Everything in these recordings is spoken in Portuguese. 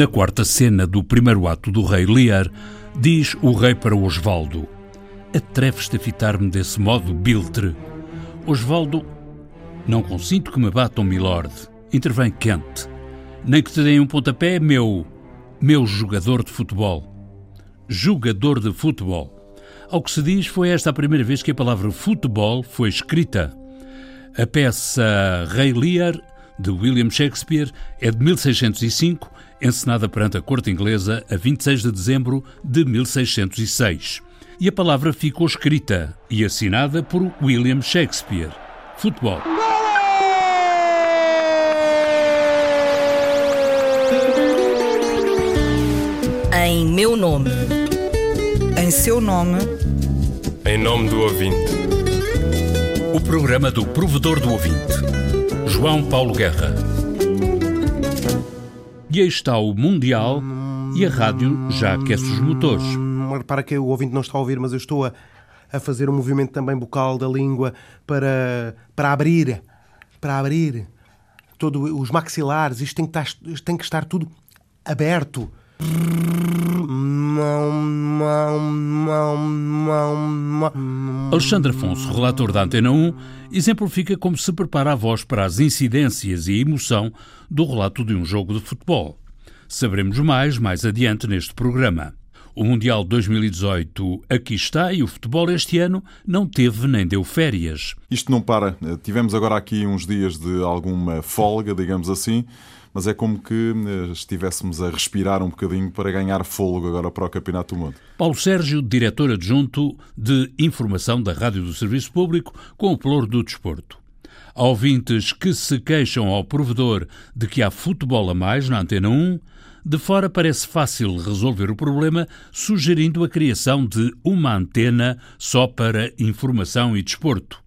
Na quarta cena do primeiro ato do rei Lear, diz o rei para Osvaldo: Atreves-te a fitar-me desse modo, Biltre? Osvaldo, não consinto que me batam, milord. Intervém quente. Nem que te deem um pontapé, meu. meu jogador de futebol. Jogador de futebol. Ao que se diz, foi esta a primeira vez que a palavra futebol foi escrita. A peça Rei Lear, de William Shakespeare, é de 1605 encenada perante a corte inglesa a 26 de dezembro de 1606. E a palavra ficou escrita e assinada por William Shakespeare. Futebol. Em meu nome. Em seu nome. Em nome do ouvinte. O programa do provedor do ouvinte. João Paulo Guerra. E aí está o Mundial e a rádio já aquece os motores. Repara que o ouvinte não está a ouvir, mas eu estou a, a fazer um movimento também bucal da língua para, para abrir, para abrir todos os maxilares. Isto tem que, estar, tem que estar tudo aberto. Alexandre Afonso, relator da Antena 1, exemplifica como se prepara a voz para as incidências e emoção do relato de um jogo de futebol. Saberemos mais mais adiante neste programa. O Mundial 2018 aqui está e o futebol este ano não teve nem deu férias. Isto não para. Tivemos agora aqui uns dias de alguma folga, digamos assim, mas é como que eh, estivéssemos a respirar um bocadinho para ganhar fôlego agora para o Campeonato do Mundo. Paulo Sérgio, diretor adjunto de Informação da Rádio do Serviço Público, com o ploro do desporto. Há ouvintes que se queixam ao provedor de que há futebol a mais na Antena 1, de fora parece fácil resolver o problema sugerindo a criação de uma antena só para informação e desporto.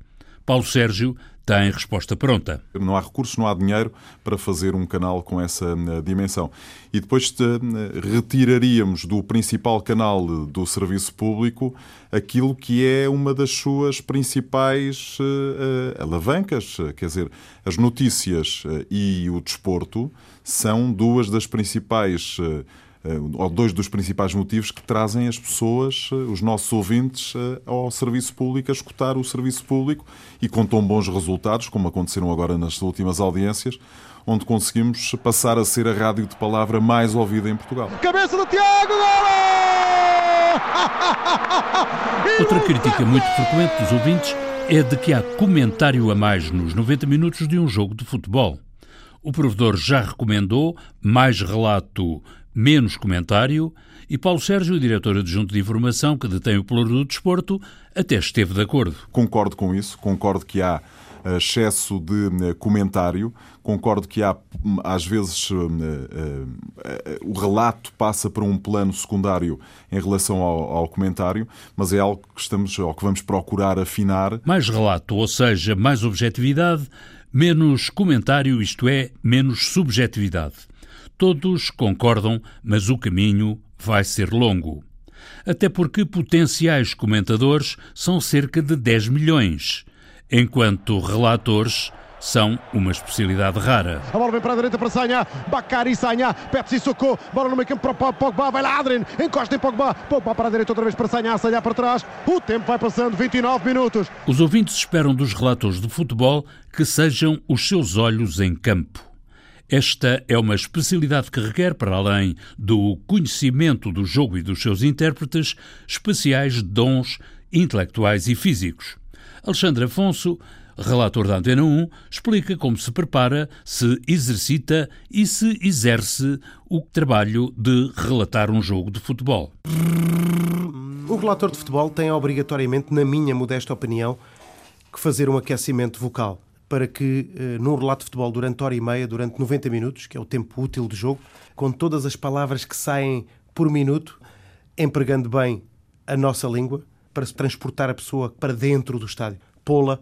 Paulo Sérgio tem resposta pronta. Não há recursos, não há dinheiro para fazer um canal com essa eh, dimensão. E depois eh, retiraríamos do principal canal do serviço público aquilo que é uma das suas principais uh, alavancas. Quer dizer, as notícias e o desporto são duas das principais. Eh, ou dois dos principais motivos que trazem as pessoas, eh, os nossos ouvintes, eh, ao serviço público, a escutar o serviço público e com tão bons resultados, como aconteceram agora nas últimas audiências, onde conseguimos passar a ser a rádio de palavra mais ouvida em Portugal. Cabeça do Tiago, Outra crítica muito frequente dos ouvintes é de que há comentário a mais nos 90 minutos de um jogo de futebol. O provedor já recomendou mais relato menos comentário, e Paulo Sérgio, diretor adjunto de informação que detém o pluro do desporto, até esteve de acordo. Concordo com isso, concordo que há eh, excesso de eh, comentário. Concordo que há, hum, às vezes, uh, o relato passa para um plano secundário em relação ao, ao, comentário, mas é algo que estamos, ou que vamos procurar afinar. Mais relato, ou seja, mais objetividade, menos comentário, isto é, menos subjetividade. Todos concordam, mas o caminho vai ser longo. Até porque potenciais comentadores são cerca de 10 milhões, enquanto relatores são uma especialidade rara. A bola vem para a direita para Sanha, Bacari Sanha, Pepsi Socorro, bola no meio campo para Pogba, vai lá Adrien, encosta em Pogba, Pogba para a direita outra vez para Sanha, Sanha para trás, o tempo vai passando, 29 minutos. Os ouvintes esperam dos relatores de futebol que sejam os seus olhos em campo. Esta é uma especialidade que requer, para além do conhecimento do jogo e dos seus intérpretes, especiais dons intelectuais e físicos. Alexandre Afonso, relator da Antena 1, explica como se prepara, se exercita e se exerce o trabalho de relatar um jogo de futebol. O relator de futebol tem obrigatoriamente, na minha modesta opinião, que fazer um aquecimento vocal para que, eh, num relato de futebol durante hora e meia, durante 90 minutos, que é o tempo útil de jogo, com todas as palavras que saem por minuto, empregando bem a nossa língua, para se transportar a pessoa para dentro do estádio, pô-la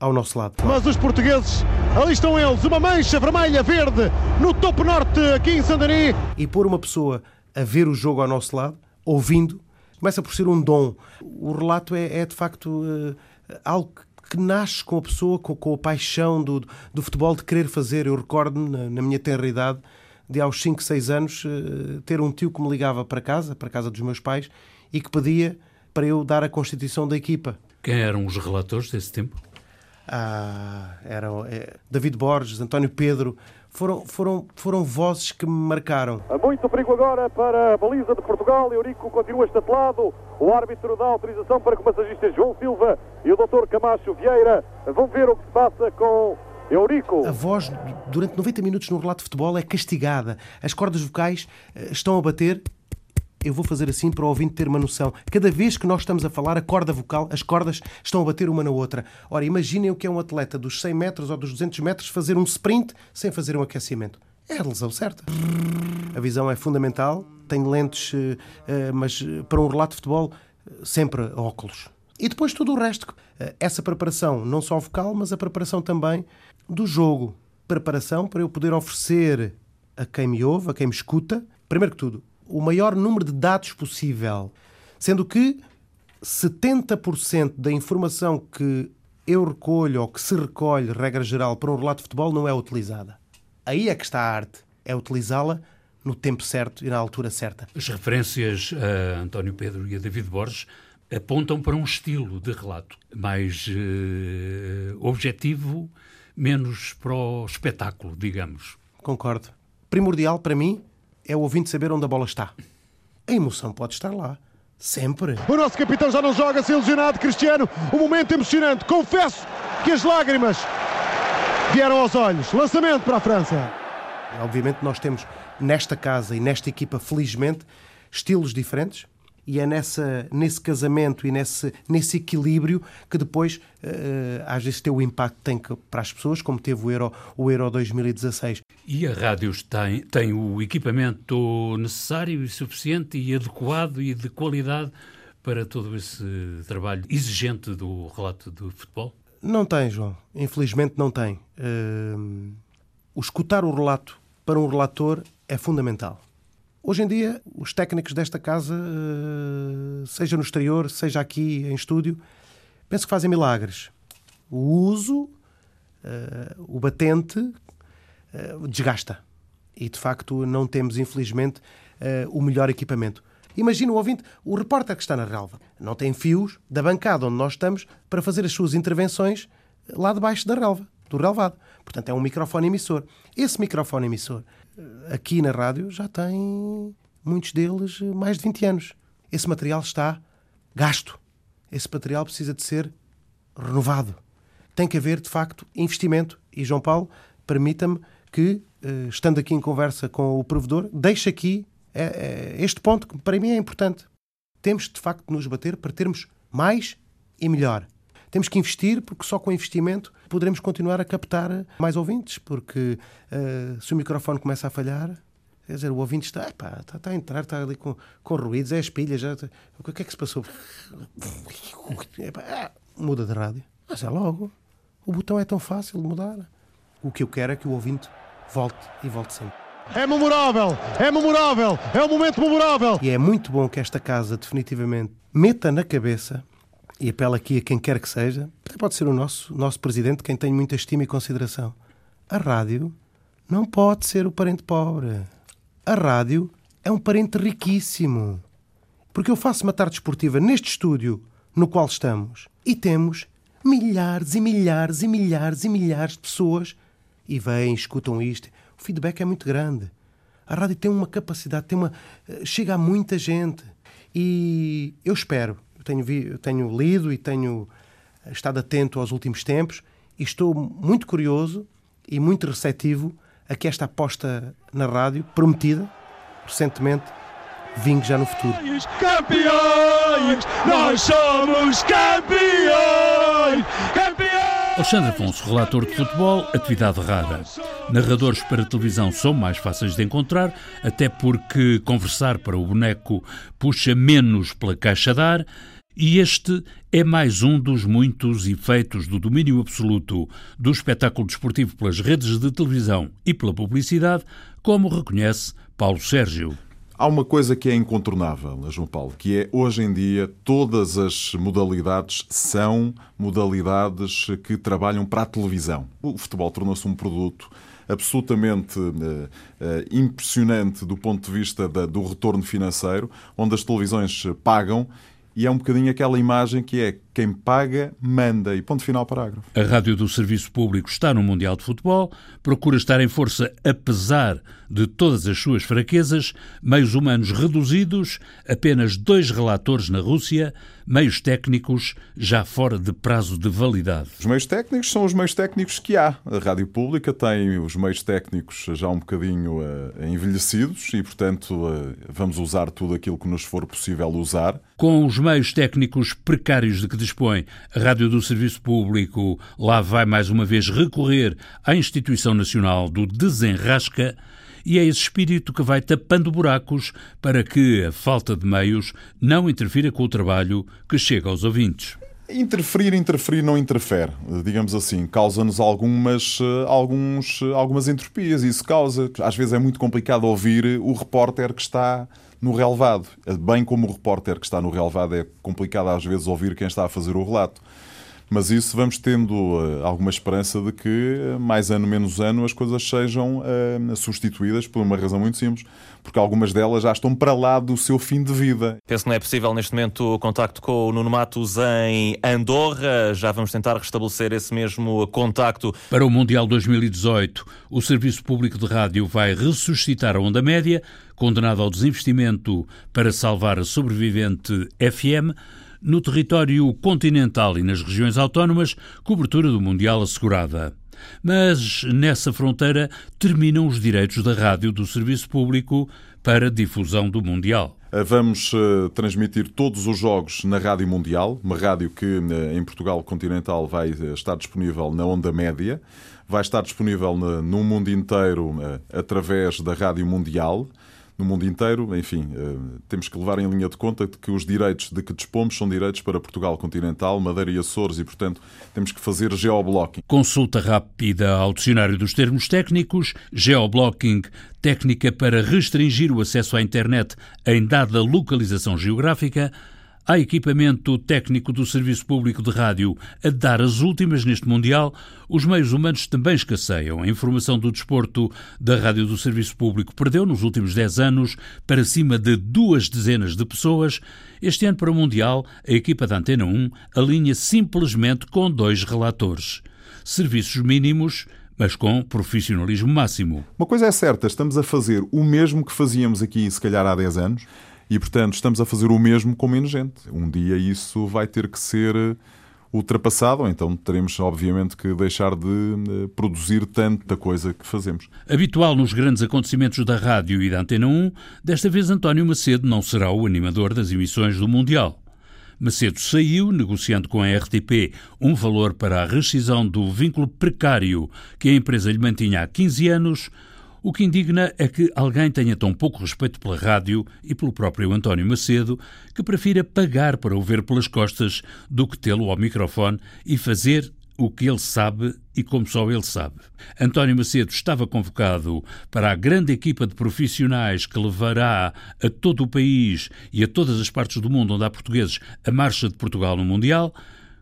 ao nosso lado. Mas os portugueses, ali estão eles, uma mancha vermelha, verde, no topo norte, aqui em Sandaní. E pôr uma pessoa a ver o jogo ao nosso lado, ouvindo, começa por ser um dom. O relato é, é de facto uh, algo que nasce com a pessoa, com, com a paixão do, do futebol de querer fazer. Eu recordo-me, na, na minha tenra idade, de aos 5, 6 anos eh, ter um tio que me ligava para casa, para a casa dos meus pais, e que pedia para eu dar a constituição da equipa. Quem eram os relatores desse tempo? Ah, eram é, David Borges, António Pedro, foram, foram, foram vozes que me marcaram. Muito perigo agora para a baliza de Portugal. Eurico continua estatelado. O árbitro dá autorização para que o massagista João Silva e o Dr. Camacho Vieira vão ver o que se passa com Eurico. A voz, durante 90 minutos no relato de futebol, é castigada. As cordas vocais eh, estão a bater eu vou fazer assim para o ouvinte ter uma noção. Cada vez que nós estamos a falar, a corda vocal, as cordas estão a bater uma na outra. Ora, imaginem o que é um atleta dos 100 metros ou dos 200 metros fazer um sprint sem fazer um aquecimento. É a lesão certa. A visão é fundamental. Tenho lentes, eh, eh, mas eh, para um relato de futebol, sempre óculos. E depois tudo o resto. Essa preparação, não só vocal, mas a preparação também do jogo. Preparação para eu poder oferecer a quem me ouve, a quem me escuta, primeiro que tudo, o maior número de dados possível, sendo que 70% da informação que eu recolho ou que se recolhe, regra geral, para um relato de futebol não é utilizada. Aí é que está a arte, é utilizá-la no tempo certo e na altura certa. As referências a António Pedro e a David Borges apontam para um estilo de relato mais uh, objetivo, menos para o espetáculo, digamos. Concordo. Primordial para mim é o ouvinte saber onde a bola está. A emoção pode estar lá. Sempre. O nosso capitão já não joga, se ilusionado, Cristiano. Um momento emocionante. Confesso que as lágrimas vieram aos olhos. Lançamento para a França. Obviamente, nós temos nesta casa e nesta equipa, felizmente, estilos diferentes e é nessa, nesse casamento e nesse, nesse equilíbrio que depois, uh, às vezes, tem o impacto que tem para as pessoas, como teve o Euro, o Euro 2016. E a Rádios tem, tem o equipamento necessário e suficiente e adequado e de qualidade para todo esse trabalho exigente do relato do futebol? Não tem, João. Infelizmente não tem. Uh, o escutar o relato para um relator é fundamental. Hoje em dia, os técnicos desta casa, eh, seja no exterior, seja aqui em estúdio, penso que fazem milagres. O uso, eh, o batente, eh, desgasta. E de facto não temos, infelizmente, o melhor equipamento. Imagina o ouvinte, o repórter que está na relva. Não tem fios da bancada onde nós estamos para fazer as suas intervenções lá debaixo da relva, do relvado. Portanto, é um microfone emissor. Esse microfone emissor aqui na rádio já tem muitos deles mais de 20 anos. Esse material está gasto. Esse material precisa de ser renovado. Tem que haver, de facto, investimento. E, João Paulo, permita-me que, eh, estando aqui em conversa com o provedor, deixe aqui eh, eh, este ponto que para mim é importante. Temos, de facto, de nos bater para termos mais e melhor. Temos que investir, porque só com investimento poderemos continuar a captar mais ouvintes, porque uh, se o microfone começa a falhar, quer dizer, o ouvinte está, está, está a entrar, está ali com, com ruídos, é as pilhas, já, o que é que se passou? Epá, ah, muda de rádio. Mas é logo. O botão é tão fácil de mudar. O que eu quero é que o ouvinte volte e volte sempre. É memorável, é memorável, é um momento memorável. E é muito bom que esta casa definitivamente meta na cabeça e apelo aqui a quem quer que seja, até pode ser o nosso, nosso presidente, quem tem muita estima e consideração. A rádio não pode ser o parente pobre. A rádio é um parente riquíssimo. Porque eu faço uma tarde esportiva neste estúdio no qual estamos e temos milhares e milhares e milhares e milhares de pessoas e vêm, escutam isto. O feedback é muito grande. A rádio tem uma capacidade, tem uma eh, chega a muita gente. E eu espero tenho, vi, tenho lido e tenho estado atento aos últimos tempos e estou muito curioso e muito receptivo a que esta aposta na rádio, prometida recentemente, vingue já no futuro. Campeões! Nós somos campeões! Campeões! Alexandre Afonso, relator de futebol, atividade rara. Narradores para televisão são mais fáceis de encontrar, até porque conversar para o boneco puxa menos pela caixa de ar e este é mais um dos muitos efeitos do domínio absoluto do espetáculo desportivo pelas redes de televisão e pela publicidade, como reconhece Paulo Sérgio. Há uma coisa que é incontornável, João Paulo, que é hoje em dia todas as modalidades são modalidades que trabalham para a televisão. O futebol tornou-se um produto absolutamente uh, impressionante do ponto de vista da, do retorno financeiro, onde as televisões pagam e é um bocadinho aquela imagem que é quem paga, manda. E ponto final, parágrafo. A rádio do Serviço Público está no Mundial de Futebol, procura estar em força apesar de todas as suas fraquezas, meios humanos reduzidos, apenas dois relatores na Rússia, meios técnicos já fora de prazo de validade. Os meios técnicos são os meios técnicos que há. A rádio pública tem os meios técnicos já um bocadinho uh, envelhecidos e, portanto, uh, vamos usar tudo aquilo que nos for possível usar. Com os meios técnicos precários de que dispõe a Rádio do Serviço Público, lá vai mais uma vez recorrer à Instituição Nacional do Desenrasca e é esse espírito que vai tapando buracos para que a falta de meios não interfira com o trabalho que chega aos ouvintes. Interferir, interferir não interfere, digamos assim, causa-nos algumas, eh, eh, algumas entropias. Isso causa, às vezes é muito complicado ouvir o repórter que está no relevado. Bem como o repórter que está no relevado é complicado às vezes ouvir quem está a fazer o relato. Mas isso vamos tendo uh, alguma esperança de que, eh, mais ano menos ano, as coisas sejam uh, substituídas por uma razão muito simples, porque algumas delas já estão para lá do seu fim de vida. Penso que não é possível neste momento o contacto com o Nuno Matos em Andorra. Já vamos tentar restabelecer esse mesmo contacto. Para o Mundial 2018, o Serviço Público de Rádio vai ressuscitar a onda média, condenado ao desinvestimento para salvar a sobrevivente FM no território continental e nas regiões autónomas, cobertura do Mundial assegurada. Mas nessa fronteira terminam os direitos da rádio do serviço público para difusão do Mundial. Eh, vamos uh, transmitir todos os jogos na Rádio Mundial, uma rádio que uh, em Portugal continental vai estar disponível na onda média, vai estar disponível no mundo inteiro através da Rádio Mundial no mundo inteiro. Enfim, eh, temos que levar em linha de conta que os direitos de que dispomos são direitos para Portugal continental, Madeira e Açores e, portanto, temos que fazer geoblocking. Consulta rápida ao dicionário dos termos técnicos, geoblocking, técnica para restringir o acesso à internet em dada localização geográfica, Há equipamento técnico do Serviço Público de Rádio a dar as últimas neste Mundial. Os meios humanos também escasseiam. A informação do desporto da Rádio do Serviço Público perdeu nos últimos 10 anos para cima de duas dezenas de pessoas. Este ano, para o Mundial, a equipa da Antena 1 alinha simplesmente com dois relatores. Serviços mínimos mas com profissionalismo máximo. Uma coisa é certa, estamos a fazer o mesmo que fazíamos aqui, se calhar, há 10 anos. E, portanto, estamos a fazer o mesmo com menos gente. Um dia isso vai ter que ser eh, ultrapassado, ou então teremos, obviamente, que deixar de eh, produzir tanta coisa que fazemos. Habitual nos grandes acontecimentos da rádio e da Antena 1, desta vez António Macedo não será o animador das emissões do Mundial. Macedo saiu, negociando com a RTP um valor para a rescisão do vínculo precário que a empresa lhe mantinha há 15 anos, o que indigna é que alguém tenha tão pouco respeito pela rádio e pelo próprio António Macedo que prefira pagar para o ver pelas costas do que tê-lo ao microfone e fazer o que ele sabe e como só ele sabe. António Macedo estava convocado para a grande equipa de profissionais que levará a todo o país e a todas as partes do mundo onde há portugueses a marcha de Portugal no Mundial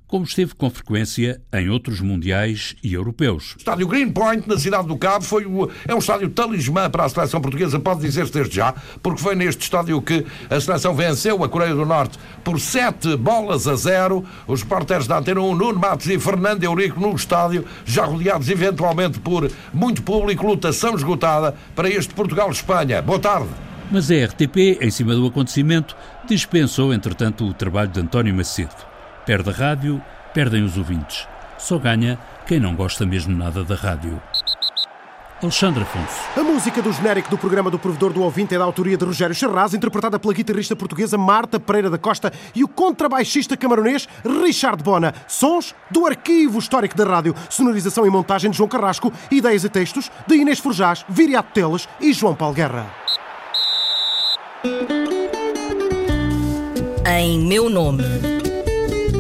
como esteve com frequência em outros mundiais e europeus. O estádio Greenpoint, na cidade do Cabo, foi o, é um estádio talismã para a seleção portuguesa, pode dizer-se desde já, porque foi neste estádio que a seleção venceu a Coreia do Norte por 7 bolas a 0. Os repórteres da Antena 1, Nuno Matos e Fernando Eurico, no estádio, já rodeados eventualmente por muito público, lotação esgotada para este Portugal-Espanha. Boa tarde. Mas a RTP, em cima do acontecimento, dispensou, entretanto, o trabalho de António Macedo. Perde a rádio, perdem os ouvintes. Só ganha quem não gosta mesmo nada da rádio. Alexandre Afonso. A música do genérico do programa do Provedor do Ouvinte é da autoria de Rogério Charraz, interpretada pela guitarrista portuguesa Marta Pereira da Costa e o contrabaixista camaronês Richard Bona. Sons do arquivo histórico da rádio. Sonorização e montagem de João Carrasco. Ideias e textos de Inês Forjás, Viriato Teles e João Paulo Guerra. Em meu nome.